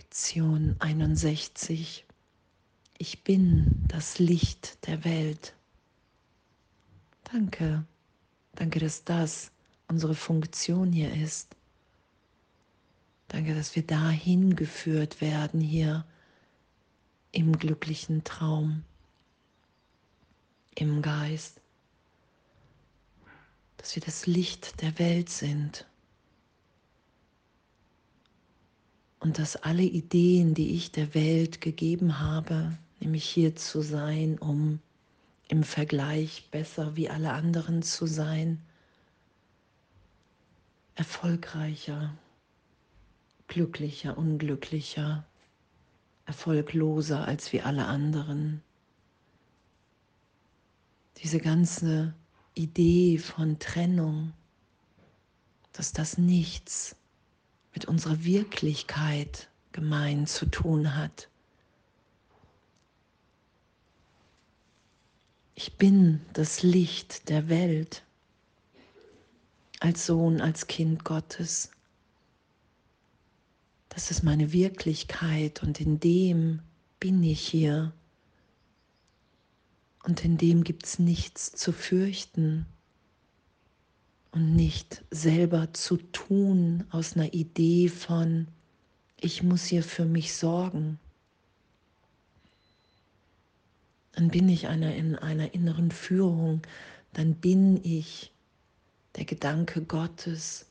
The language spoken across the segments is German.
Lektion 61. Ich bin das Licht der Welt. Danke, danke, dass das unsere Funktion hier ist. Danke, dass wir dahin geführt werden hier im glücklichen Traum, im Geist, dass wir das Licht der Welt sind und dass alle Ideen, die ich der Welt gegeben habe, nämlich hier zu sein, um im Vergleich besser wie alle anderen zu sein, erfolgreicher, glücklicher, unglücklicher, erfolgloser als wie alle anderen. Diese ganze Idee von Trennung, dass das nichts mit unserer Wirklichkeit gemein zu tun hat. Ich bin das Licht der Welt als Sohn, als Kind Gottes. Das ist meine Wirklichkeit und in dem bin ich hier. Und in dem gibt es nichts zu fürchten und nicht selber zu tun aus einer Idee von, ich muss hier für mich sorgen. Dann bin ich einer in einer inneren Führung, dann bin ich der Gedanke Gottes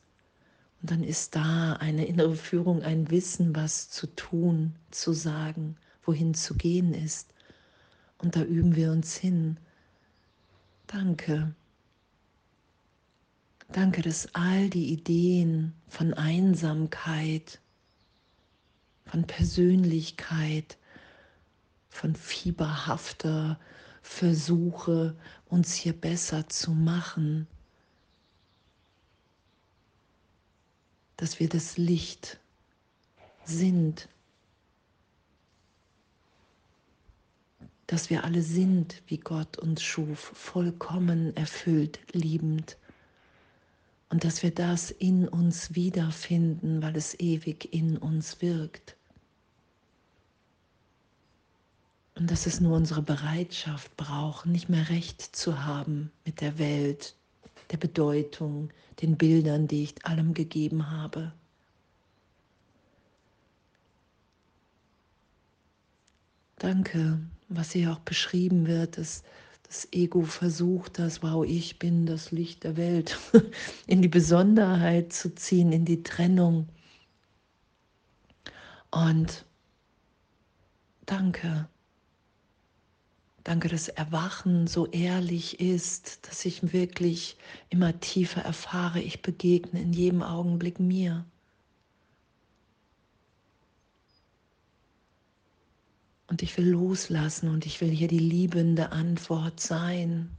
und dann ist da eine innere Führung, ein Wissen, was zu tun, zu sagen, wohin zu gehen ist. Und da üben wir uns hin. Danke. Danke, dass all die Ideen von Einsamkeit, von Persönlichkeit, von fieberhafter Versuche, uns hier besser zu machen, dass wir das Licht sind, dass wir alle sind, wie Gott uns schuf, vollkommen erfüllt, liebend und dass wir das in uns wiederfinden, weil es ewig in uns wirkt. Und dass es nur unsere Bereitschaft braucht, nicht mehr recht zu haben mit der Welt, der Bedeutung, den Bildern, die ich allem gegeben habe. Danke, was hier auch beschrieben wird, dass das Ego versucht das, wow, ich bin das Licht der Welt, in die Besonderheit zu ziehen, in die Trennung. Und danke. Danke, dass Erwachen so ehrlich ist, dass ich wirklich immer tiefer erfahre, ich begegne in jedem Augenblick mir. Und ich will loslassen und ich will hier die liebende Antwort sein,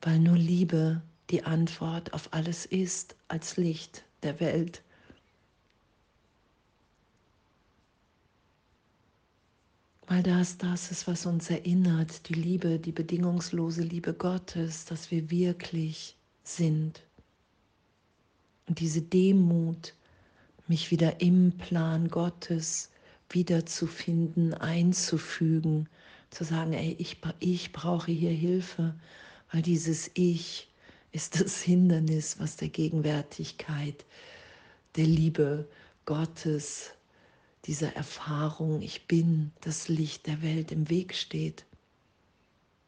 weil nur Liebe die Antwort auf alles ist als Licht der Welt. Weil das das ist, was uns erinnert, die Liebe, die bedingungslose Liebe Gottes, dass wir wirklich sind. Und diese Demut, mich wieder im Plan Gottes wiederzufinden, einzufügen, zu sagen, ey, ich, ich brauche hier Hilfe, weil dieses Ich ist das Hindernis, was der Gegenwärtigkeit, der Liebe Gottes, dieser Erfahrung, ich bin das Licht der Welt im Weg steht.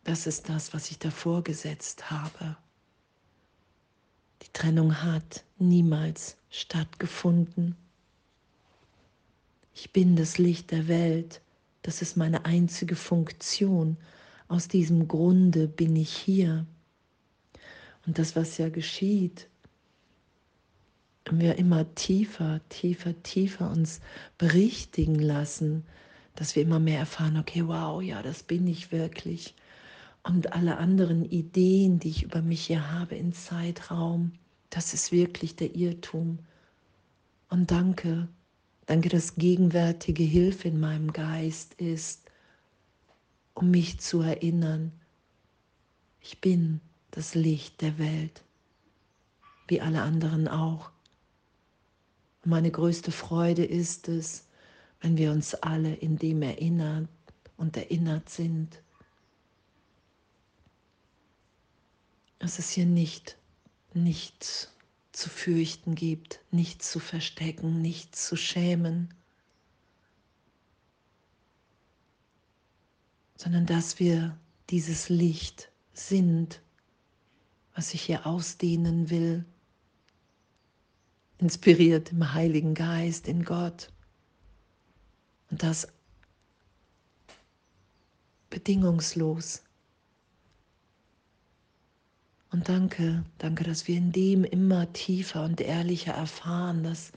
Das ist das, was ich davor gesetzt habe. Die Trennung hat niemals stattgefunden. Ich bin das Licht der Welt. Das ist meine einzige Funktion. Aus diesem Grunde bin ich hier. Und das, was ja geschieht, wenn wir immer tiefer, tiefer, tiefer uns berichtigen lassen, dass wir immer mehr erfahren, okay, wow, ja, das bin ich wirklich. Und alle anderen Ideen, die ich über mich hier habe in Zeitraum, das ist wirklich der Irrtum. Und danke, Danke, dass gegenwärtige Hilfe in meinem Geist ist, um mich zu erinnern, ich bin das Licht der Welt, wie alle anderen auch. Und meine größte Freude ist es, wenn wir uns alle in dem erinnern und erinnert sind, es hier nicht nichts zu fürchten gibt, nichts zu verstecken, nichts zu schämen, sondern dass wir dieses Licht sind, was sich hier ausdehnen will, inspiriert im Heiligen Geist, in Gott. Und das bedingungslos. Und danke, danke, dass wir in dem immer tiefer und ehrlicher erfahren, dass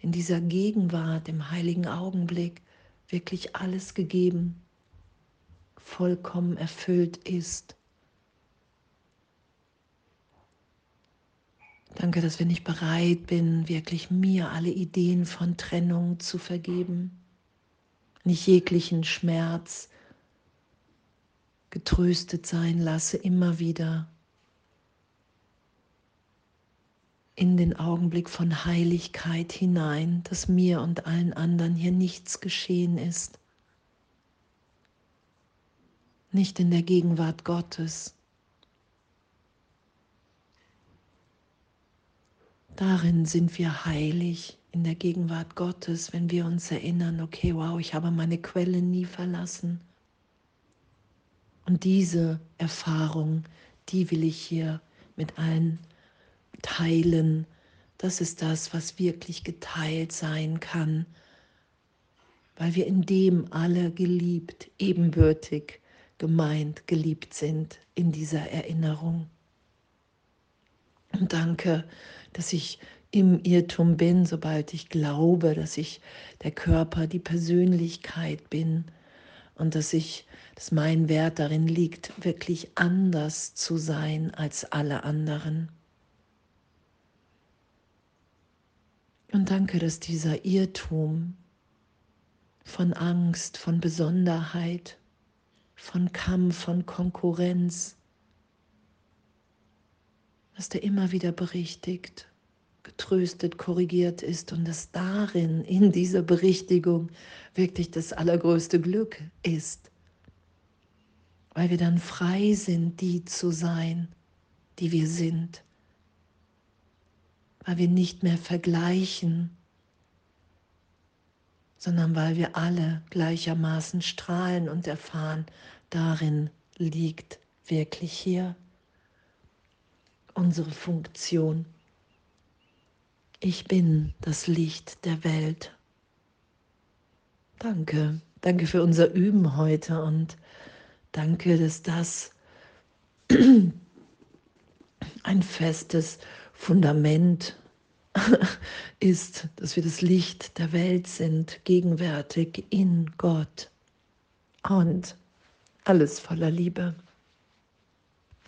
in dieser Gegenwart, im heiligen Augenblick wirklich alles gegeben, vollkommen erfüllt ist. Danke, dass wenn ich bereit bin, wirklich mir alle Ideen von Trennung zu vergeben, nicht jeglichen Schmerz getröstet sein lasse, immer wieder in den Augenblick von Heiligkeit hinein, dass mir und allen anderen hier nichts geschehen ist. Nicht in der Gegenwart Gottes. Darin sind wir heilig in der Gegenwart Gottes, wenn wir uns erinnern, okay, wow, ich habe meine Quelle nie verlassen. Und diese Erfahrung, die will ich hier mit allen teilen. Das ist das, was wirklich geteilt sein kann, weil wir in dem alle geliebt, ebenbürtig, gemeint, geliebt sind in dieser Erinnerung. Und danke, dass ich im Irrtum bin, sobald ich glaube, dass ich der Körper, die Persönlichkeit bin und dass ich, dass mein Wert darin liegt, wirklich anders zu sein als alle anderen. Und danke, dass dieser Irrtum von Angst, von Besonderheit, von Kampf, von Konkurrenz, dass der immer wieder berichtigt, getröstet, korrigiert ist und dass darin, in dieser Berichtigung, wirklich das allergrößte Glück ist, weil wir dann frei sind, die zu sein, die wir sind weil wir nicht mehr vergleichen, sondern weil wir alle gleichermaßen strahlen und erfahren, darin liegt wirklich hier unsere Funktion. Ich bin das Licht der Welt. Danke, danke für unser Üben heute und danke, dass das ein festes Fundament ist, dass wir das Licht der Welt sind, gegenwärtig in Gott und alles voller Liebe.